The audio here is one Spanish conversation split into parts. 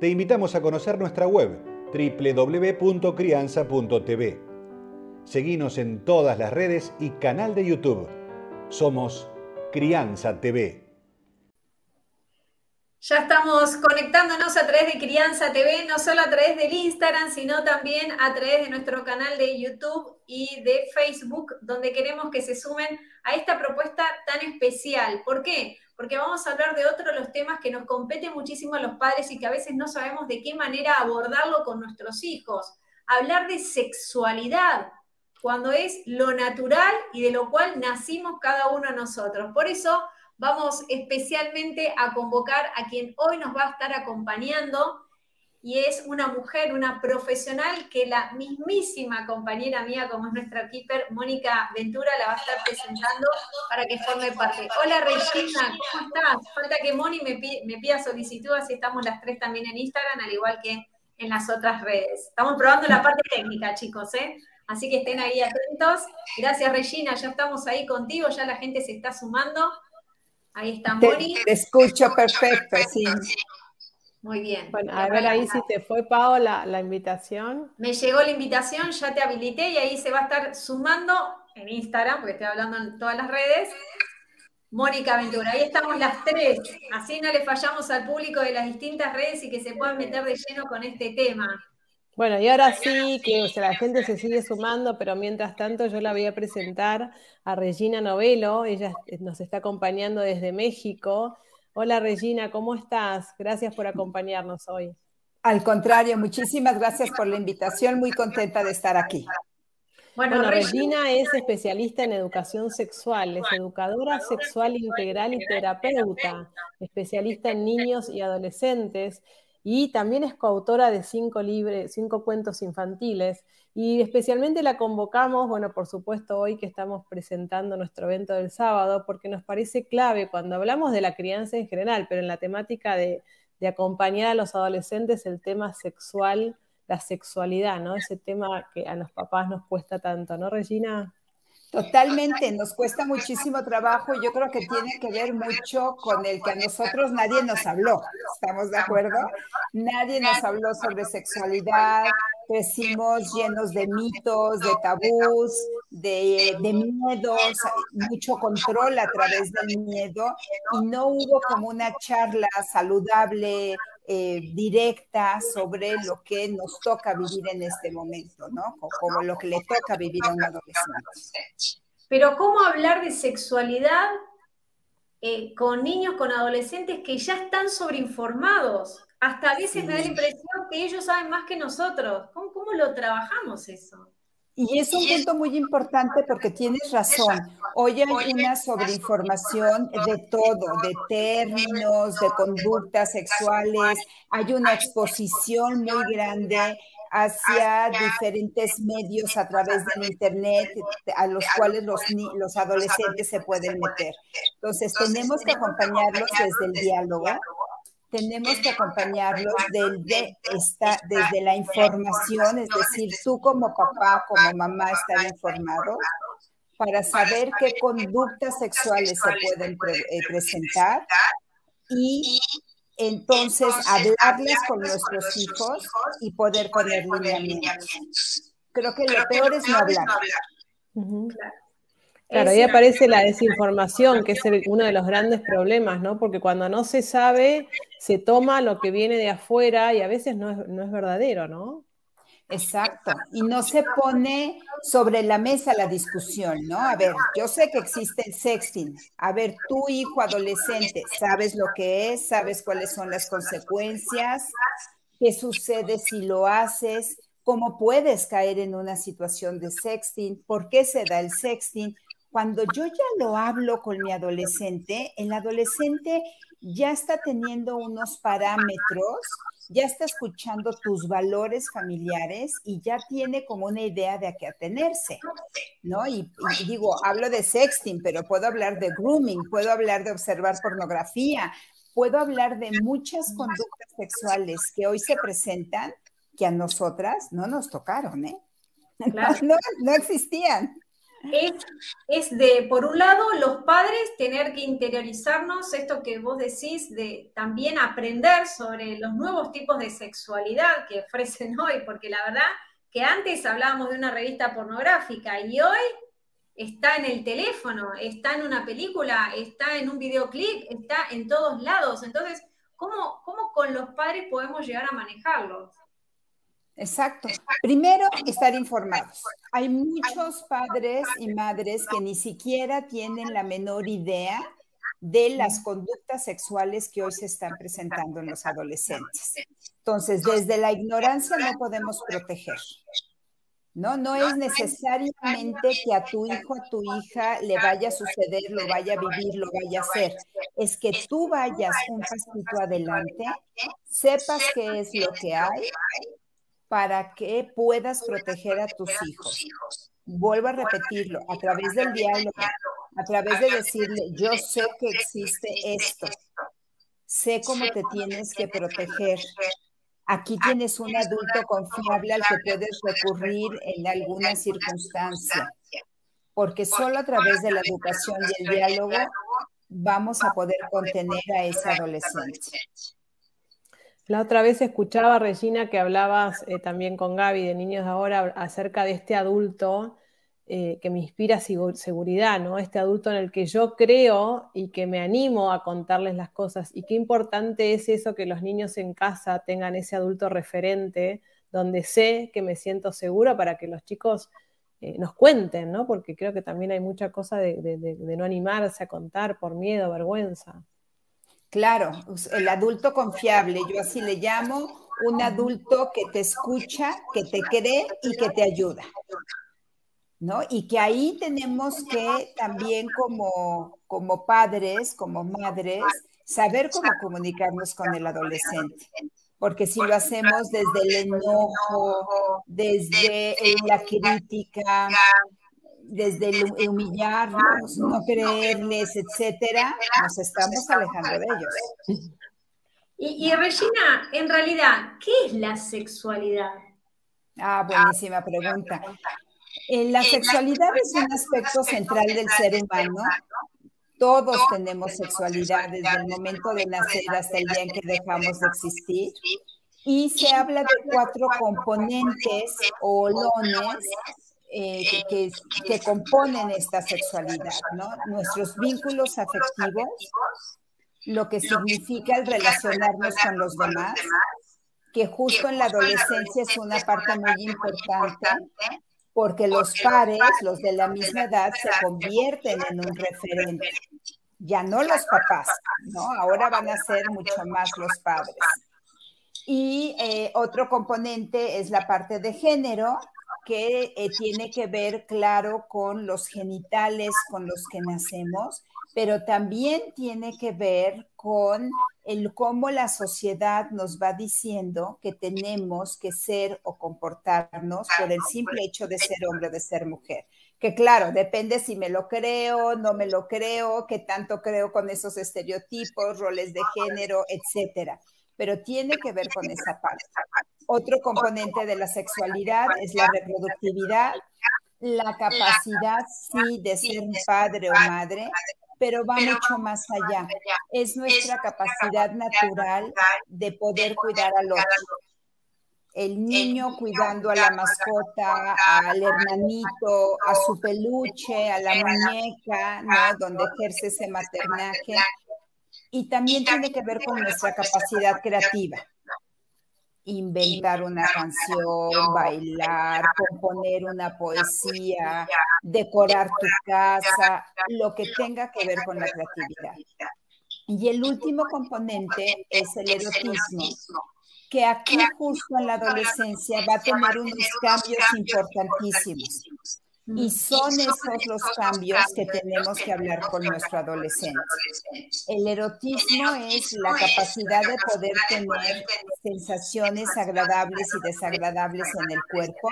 te invitamos a conocer nuestra web www.crianza.tv. Seguimos en todas las redes y canal de YouTube. Somos Crianza TV. Ya estamos conectándonos a través de Crianza TV, no solo a través del Instagram, sino también a través de nuestro canal de YouTube y de Facebook, donde queremos que se sumen a esta propuesta tan especial. ¿Por qué? Porque vamos a hablar de otro de los temas que nos compete muchísimo a los padres y que a veces no sabemos de qué manera abordarlo con nuestros hijos. Hablar de sexualidad, cuando es lo natural y de lo cual nacimos cada uno de nosotros. Por eso vamos especialmente a convocar a quien hoy nos va a estar acompañando y es una mujer, una profesional que la mismísima compañera mía, como es nuestra keeper, Mónica Ventura, la va a estar presentando para que forme parte. Hola Regina, ¿cómo estás? Falta que Moni me, pida solicitud, así estamos las tres también en Instagram, al igual que en las otras redes. Estamos probando la parte técnica, chicos, ¿eh? Así que estén ahí atentos. Gracias, Regina, ya estamos ahí contigo, ya la gente se está sumando. Ahí está Moni. te escucho perfecto, sí. Muy bien. Bueno, a ver ahí si te fue, Pao, la, la, invitación. Me llegó la invitación, ya te habilité y ahí se va a estar sumando en Instagram, porque estoy hablando en todas las redes. Mónica Ventura, ahí estamos las tres. Así no le fallamos al público de las distintas redes y que se puedan meter de lleno con este tema. Bueno, y ahora sí que la gente se sigue sumando, pero mientras tanto yo la voy a presentar a Regina Novelo. Ella nos está acompañando desde México. Hola Regina, ¿cómo estás? Gracias por acompañarnos hoy. Al contrario, muchísimas gracias por la invitación, muy contenta de estar aquí. Bueno, Regina es especialista en educación sexual, es educadora sexual integral y terapeuta, especialista en niños y adolescentes y también es coautora de cinco, libros, cinco cuentos infantiles y especialmente la convocamos, bueno, por supuesto hoy que estamos presentando nuestro evento del sábado, porque nos parece clave cuando hablamos de la crianza en general, pero en la temática de, de acompañar a los adolescentes el tema sexual, la sexualidad, ¿no? Ese tema que a los papás nos cuesta tanto, ¿no, Regina? Totalmente, nos cuesta muchísimo trabajo y yo creo que tiene que ver mucho con el que a nosotros nadie nos habló, ¿estamos de acuerdo? Nadie nos habló sobre sexualidad, crecimos llenos de mitos, de tabús, de, miedos, mucho control a través del miedo y no hubo como una charla saludable, eh, directa sobre lo que nos toca vivir en este momento, ¿no? Como lo que le toca vivir a un adolescente. Pero ¿cómo hablar de sexualidad eh, con niños, con adolescentes que ya están sobreinformados? Hasta a veces me da la impresión que ellos saben más que nosotros. ¿Cómo, cómo lo trabajamos eso? Y es un punto muy importante porque tienes razón. Hoy hay una sobreinformación de todo, de términos, de conductas sexuales. Hay una exposición muy grande hacia diferentes medios a través del Internet a los cuales los, los adolescentes se pueden meter. Entonces, tenemos que acompañarlos desde el diálogo tenemos que acompañarlos desde, esta, desde la información, es decir, tú como papá, como mamá, estar informado para saber qué conductas sexuales se pueden eh, presentar y entonces hablarles con nuestros hijos y poder poner lineamientos. Creo que lo peor es no hablar. Claro, ahí aparece la desinformación, que es uno de los grandes problemas, ¿no? Porque cuando no se sabe, se toma lo que viene de afuera y a veces no es, verdadero, ¿no? Exacto. Y no se pone sobre la mesa la discusión, ¿no? A ver, yo sé que existe el sexting. A ver, tu hijo adolescente, ¿sabes lo que es? ¿Sabes cuáles son las consecuencias? ¿Qué sucede si lo haces? ¿Cómo puedes caer en una situación de sexting? ¿Por qué se da el sexting? Cuando yo ya lo hablo con mi adolescente, el adolescente ya está teniendo unos parámetros ya está escuchando tus valores familiares y ya tiene como una idea de a qué atenerse, ¿no? Y, y, digo, hablo de sexting, pero puedo hablar de grooming, puedo hablar de observar pornografía, puedo hablar de muchas conductas sexuales que hoy se presentan que a nosotras no nos tocaron, ¿eh? No, no, existían. Es, de, por un lado, los padres tener que interiorizarnos esto que vos decís, de también aprender sobre los nuevos tipos de sexualidad que ofrecen hoy, porque la verdad que antes hablábamos de una revista pornográfica y hoy está en el teléfono, está en una película, está en un videoclip, está en todos lados. Entonces, ¿cómo, cómo con los padres podemos llegar a manejarlos? Exacto. Primero, estar informados. Hay muchos padres y madres que ni siquiera tienen la menor idea de las conductas sexuales que hoy se están presentando en los adolescentes. Entonces, desde la ignorancia no podemos proteger. ¿no? No es necesariamente que a tu hijo, a tu hija le vaya a suceder, lo vaya a vivir, lo vaya a hacer. Es que tú vayas un pasito adelante, sepas qué es lo que hay para que puedas proteger a tus hijos. Vuelvo a repetirlo, a través del diálogo, a través de decirle, yo sé que existe esto, sé cómo te tienes que proteger. Aquí tienes un adulto confiable al que puedes recurrir en alguna circunstancia, porque solo a través de la educación y el diálogo vamos a poder contener a ese adolescente. La otra vez escuchaba, Regina, que hablabas eh, también con Gaby de Niños de Ahora acerca de este adulto eh, que me inspira seguridad, ¿no? Este adulto en el que yo creo y que me animo a contarles las cosas. Y qué importante es eso que los niños en casa tengan ese adulto referente donde sé que me siento seguro para que los chicos eh, nos cuenten, ¿no? Porque creo que también hay mucha cosa de no animarse a contar por miedo, vergüenza. Claro, el adulto confiable, yo así le llamo, un adulto que te escucha, que te cree y que te ayuda. ¿No? Y que ahí tenemos que también como, como padres, como madres, saber cómo comunicarnos con el adolescente. Porque si lo hacemos desde el enojo, desde la crítica, desde el humillarnos, no creerles, etcétera, nos estamos alejando de ellos. Y, Regina, en realidad, ¿qué es la sexualidad? Ah, buenísima pregunta. Eh, la sexualidad es un aspecto central del ser humano. Todos tenemos sexualidad desde el momento de nacer hasta el día en que dejamos de existir. Y se habla de cuatro componentes o olones eh, que, que, componen esta sexualidad, ¿no? Nuestros vínculos afectivos, lo que significa el relacionarnos con los demás, que justo en la adolescencia es una parte muy importante, porque los pares, los de la misma edad, se convierten en un referente. Ya no los papás, ¿no? Ahora van a ser mucho más los padres. Y eh, otro componente es la parte de género, que eh, tiene que ver, claro, con los genitales con los que nacemos, pero también tiene que ver con el cómo la sociedad nos va diciendo que tenemos que ser o comportarnos por el simple hecho de ser hombre o de ser mujer. Que claro, depende si me lo creo, no me lo creo, qué tanto creo con esos estereotipos, roles de género, etcétera. Pero tiene que ver con esa parte. Otro componente de la sexualidad es la reproductividad, la capacidad, sí, de ser padre o madre, pero va mucho más allá. Es nuestra capacidad natural de poder cuidar al otro. El niño cuidando a la mascota, al hermanito, a su peluche, a la muñeca, ¿no? Donde ejerce ese maternaje. Y también tiene que ver con nuestra capacidad creativa inventar una canción, bailar, componer una poesía, decorar tu casa, lo que tenga que ver con la creatividad. Y el último componente es el erotismo, que aquí justo en la adolescencia va a tener unos cambios importantísimos. Y son esos los cambios que tenemos que hablar con nuestro adolescente. El erotismo es la capacidad de poder tener sensaciones agradables y desagradables en el cuerpo,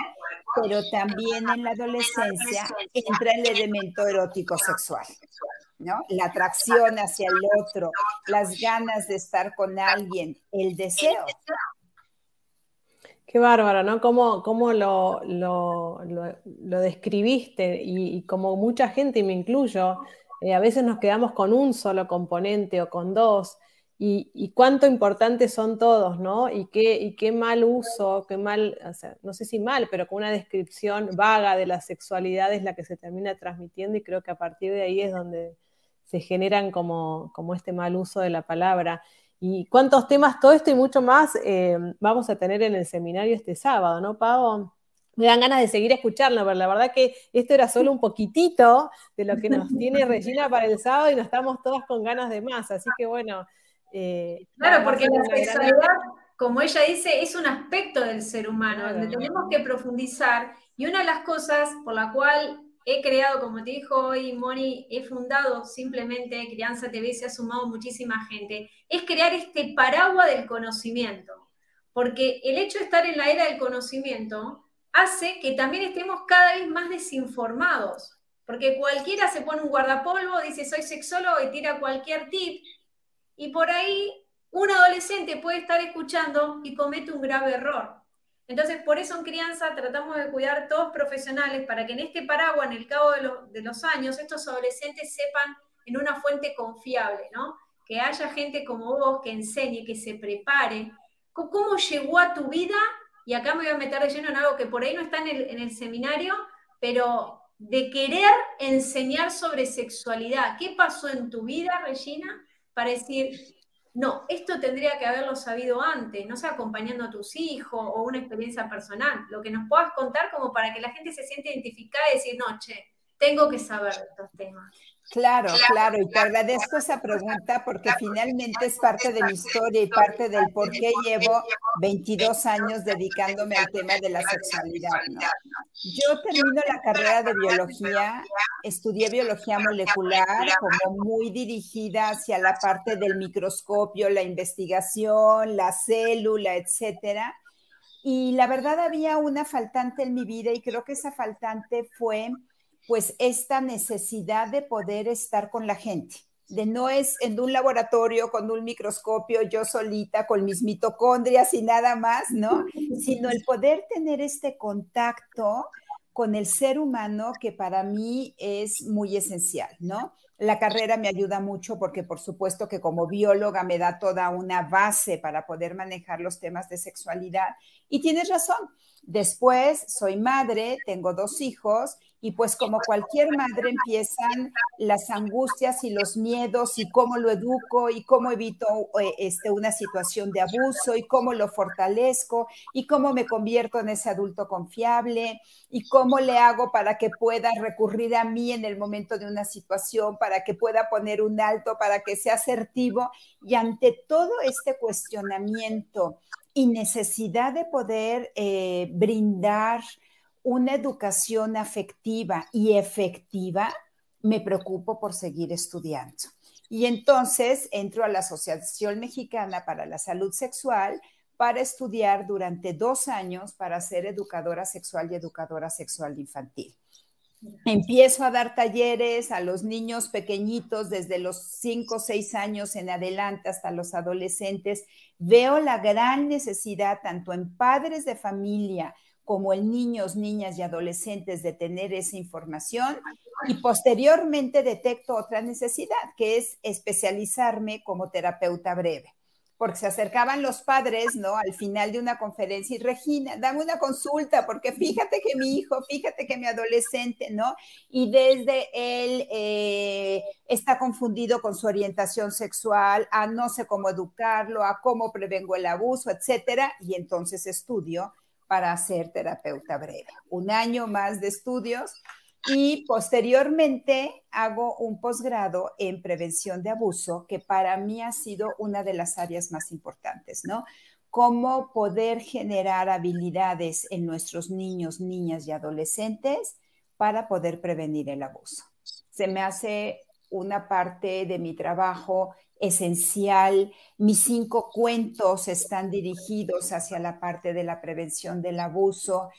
pero también en la adolescencia entra el elemento erótico sexual. ¿no? La atracción hacia el otro, las ganas de estar con alguien, el deseo. Qué bárbaro, ¿no? Cómo, cómo lo, lo, describiste y, como mucha gente, y me incluyo, eh, a veces nos quedamos con un solo componente o con dos, y, cuánto importantes son todos, ¿no? Y qué, y qué mal uso, qué mal, no sé si mal, pero con una descripción vaga de la sexualidad es la que se termina transmitiendo y creo que a partir de ahí es donde se generan como, como este mal uso de la palabra. Y cuántos temas, todo esto y mucho más eh, vamos a tener en el seminario este sábado, ¿no, Pavo? Me dan ganas de seguir escuchando, pero la verdad que esto era solo un poquitito de lo que nos tiene Regina para el sábado y nos estamos todas con ganas de más. Así que bueno. Eh, claro, porque la sexualidad, como ella dice, es un aspecto del ser humano, donde tenemos que profundizar. Y una de las cosas por la cual he creado, como te dijo hoy Moni, he fundado simplemente Crianza TV, se ha sumado muchísima gente, es crear este paraguas del conocimiento. Porque el hecho de estar en la era del conocimiento hace que también estemos cada vez más desinformados. Porque cualquiera se pone un guardapolvo, dice soy sexólogo y tira cualquier tip. Y por ahí un adolescente puede estar escuchando y comete un grave error. Entonces, por eso en crianza tratamos de cuidar todos profesionales para que en este paraguas, en el cabo de, los años, estos adolescentes sepan en una fuente confiable, ¿no? Que haya gente como vos que enseñe, que se prepare. ¿Cómo llegó a tu vida? Y acá me voy a meter de lleno en algo que por ahí no está en el, en el seminario, pero de querer enseñar sobre sexualidad. ¿Qué pasó en tu vida, Regina, para decir, no, esto tendría que haberlo sabido antes, no sea acompañando a tus hijos o una experiencia personal, lo que nos puedas contar como para que la gente se siente identificada y decir, no, che, tengo que saber de estos temas. Claro, claro, y te agradezco esa pregunta porque finalmente es parte de mi historia y parte del por qué llevo 22 años dedicándome al tema de la sexualidad. Yo termino la carrera de biología, estudié biología molecular como muy dirigida hacia la parte del microscopio, la investigación, la célula, etcétera. Y la verdad había una faltante en mi vida y creo que esa faltante fue pues esta necesidad de poder estar con la gente, de no es en un laboratorio con un microscopio yo solita con mis mitocondrias y nada más, ¿no? Sino el poder tener este contacto con el ser humano que para mí es muy esencial, ¿no? La carrera me ayuda mucho porque por supuesto que como bióloga me da toda una base para poder manejar los temas de sexualidad. Y tienes razón, después soy madre, tengo dos hijos y pues como cualquier madre empiezan las angustias y los miedos y cómo lo educo y cómo evito eh, este, una situación de abuso y cómo lo fortalezco y cómo me convierto en ese adulto confiable y cómo le hago para que pueda recurrir a mí en el momento de una situación, para que pueda poner un alto, para que sea asertivo. Y ante todo este cuestionamiento y necesidad de poder eh, brindar una educación afectiva y efectiva, me preocupo por seguir estudiando. Y entonces entro a la Asociación Mexicana para la Salud Sexual para estudiar durante dos años para ser educadora sexual y educadora sexual infantil. Empiezo a dar talleres a los niños pequeñitos desde los cinco o seis años en adelante hasta los adolescentes. Veo la gran necesidad tanto en padres de familia, como en niños, niñas y adolescentes de tener esa información y posteriormente detecto otra necesidad, que es especializarme como terapeuta breve. Porque se acercaban los padres, ¿no? Al final de una conferencia y Regina, dame una consulta, porque fíjate que mi hijo, fíjate que mi adolescente, ¿no? Y desde él eh, está confundido con su orientación sexual, a no sé cómo educarlo, a cómo prevengo el abuso, etcétera. Y entonces estudio para ser terapeuta breve. Un año más de estudios y posteriormente hago un posgrado en prevención de abuso, que para mí ha sido una de las áreas más importantes, ¿no? Cómo poder generar habilidades en nuestros niños, niñas y adolescentes para poder prevenir el abuso. Se me hace una parte de mi trabajo esencial. Mis cinco cuentos están dirigidos hacia la parte de la prevención del abuso.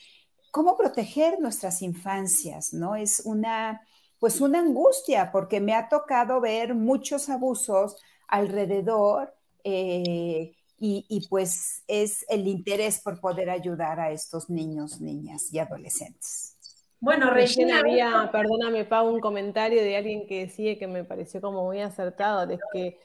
¿Cómo proteger nuestras infancias? ¿No? Es una, pues una angustia porque me ha tocado ver muchos abusos alrededor eh, y, y, pues es el interés por poder ayudar a estos niños, niñas y adolescentes. Bueno, Regina, había, perdóname, Pau, un comentario de alguien que decía que me pareció como muy acertado, es que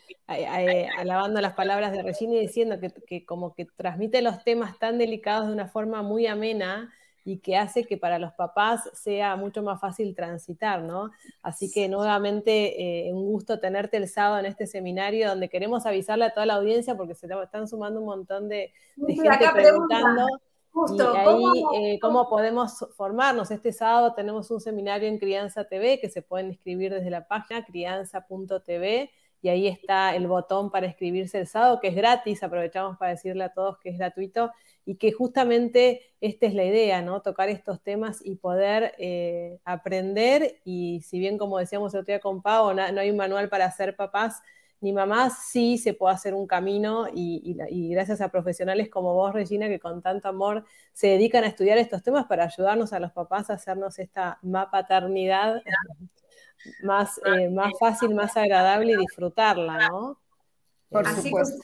alabando las palabras de Regina y diciendo que, que, como que transmite los temas tan delicados de una forma muy amena y que hace que para los papás sea mucho más fácil transitar, ¿no? Así que nuevamente eh, un gusto tenerte el sábado en este seminario donde queremos avisarle a toda la audiencia porque se están sumando un montón de, gente preguntando. Justo, y ahí, eh, ¿cómo? podemos formarnos? Este sábado tenemos un seminario en Crianza TV que se pueden inscribir desde la página crianza.tv y ahí está el botón para inscribirse el sábado, que es gratis, aprovechamos para decirle a todos que es gratuito y que justamente esta es la idea, ¿no? Tocar estos temas y poder eh, aprender y si bien como decíamos el otro día con Pau, no, no hay un manual para ser papás, ni mamás sí se puede hacer un camino y, gracias a profesionales como vos, Regina, que con tanto amor se dedican a estudiar estos temas para ayudarnos a los papás a hacernos esta paternidad más, eh, más fácil, más agradable y disfrutarla, ¿no? Por supuesto.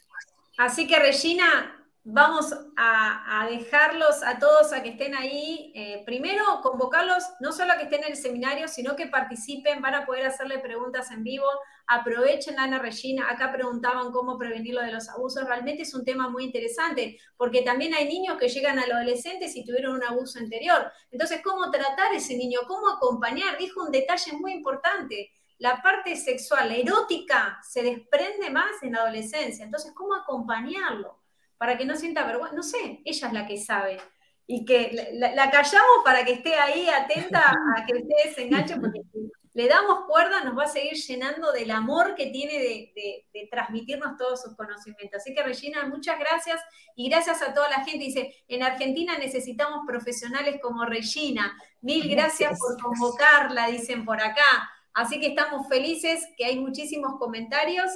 así que Regina, vamos a, dejarlos a todos a que estén ahí. Eh, primero, convocarlos no solo a que estén en el seminario, sino que participen, van a poder hacerle preguntas en vivo. Aprovechen, Ana Regina. Acá preguntaban cómo prevenir lo de los abusos. Realmente es un tema muy interesante, porque también hay niños que llegan a los adolescentes y tuvieron un abuso anterior. Entonces, ¿cómo tratar a ese niño? ¿Cómo acompañar? Dijo un detalle muy importante la parte sexual, erótica, se desprende más en la adolescencia. Entonces, ¿cómo acompañarlo? Para que no sienta vergüenza, no sé, ella es la que sabe. Y que la, callamos para que esté ahí atenta a que ustedes se enganchen, porque le damos cuerda, nos va a seguir llenando del amor que tiene de, transmitirnos todos sus conocimientos. Así que Regina, muchas gracias y gracias a toda la gente. Dice, en Argentina necesitamos profesionales como Regina. Mil gracias por convocarla, dicen por acá. Así que estamos felices, que hay muchísimos comentarios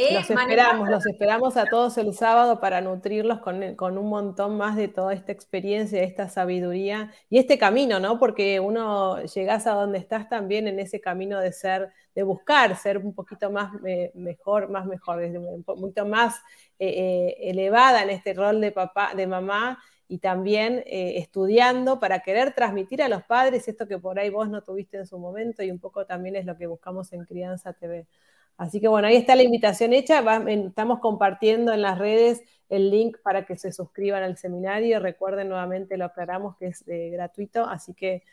¿Eh? los esperamos, los esperamos a todos el sábado para nutrirlos con, un montón más de toda esta experiencia, esta sabiduría y este camino, ¿no? Porque uno llegas a donde estás también en ese camino de ser, de buscar ser un poquito más mejor, más mejor, un poquito más eh, eh, elevada en este rol de papá, de mamá y también estudiando para querer transmitir a los padres esto que por ahí vos no tuviste en su momento y un poco también es lo que buscamos en Crianza TV. Así que bueno, ahí está la invitación hecha. estamos compartiendo en las redes el link para que se suscriban al seminario. Recuerden nuevamente, lo aclaramos que es eh, gratuito. Así que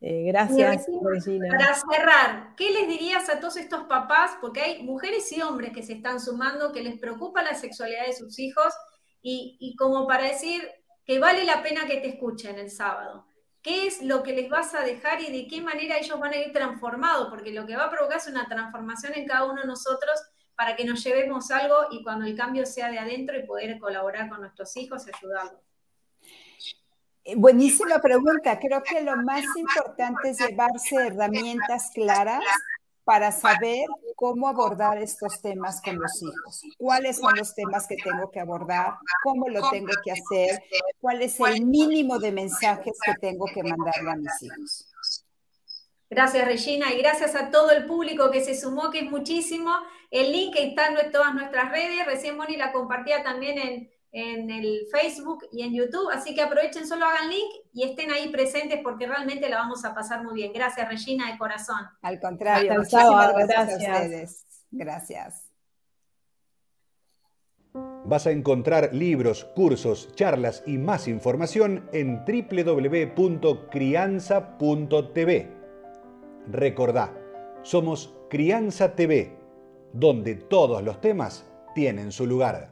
eh, gracias, Regina. Para cerrar, ¿qué les dirías a todos estos papás? Porque hay mujeres y hombres que se están sumando, que les preocupa la sexualidad de sus hijos y, y como para decir que vale la pena que te escuchen el sábado qué es lo que les vas a dejar y de qué manera ellos van a ir transformados, porque lo que va a provocar es una transformación en cada uno de nosotros para que nos llevemos algo y cuando el cambio sea de adentro y poder colaborar con nuestros hijos y ayudarlos. Eh, buenísima pregunta. Creo que lo más importante es llevarse herramientas claras para saber cómo abordar estos temas con los hijos. ¿Cuáles son los temas que tengo que abordar? ¿Cómo lo tengo que hacer? ¿Cuál es el mínimo de mensajes que tengo que mandarle a mis hijos? Gracias, Regina, y gracias a todo el público que se sumó, que es muchísimo. El link está en todas nuestras redes. Recién Moni la compartía también en, en el Facebook y en YouTube, así que aprovechen, solo hagan link y estén ahí presentes porque realmente la vamos a pasar muy bien. Gracias, Regina, de corazón. Al contrario, muchísimas gracias, a ustedes. Gracias. Vas a encontrar libros, cursos, charlas y más información en www.crianza.tv. Recordá, somos Crianza TV, donde todos los temas tienen su lugar.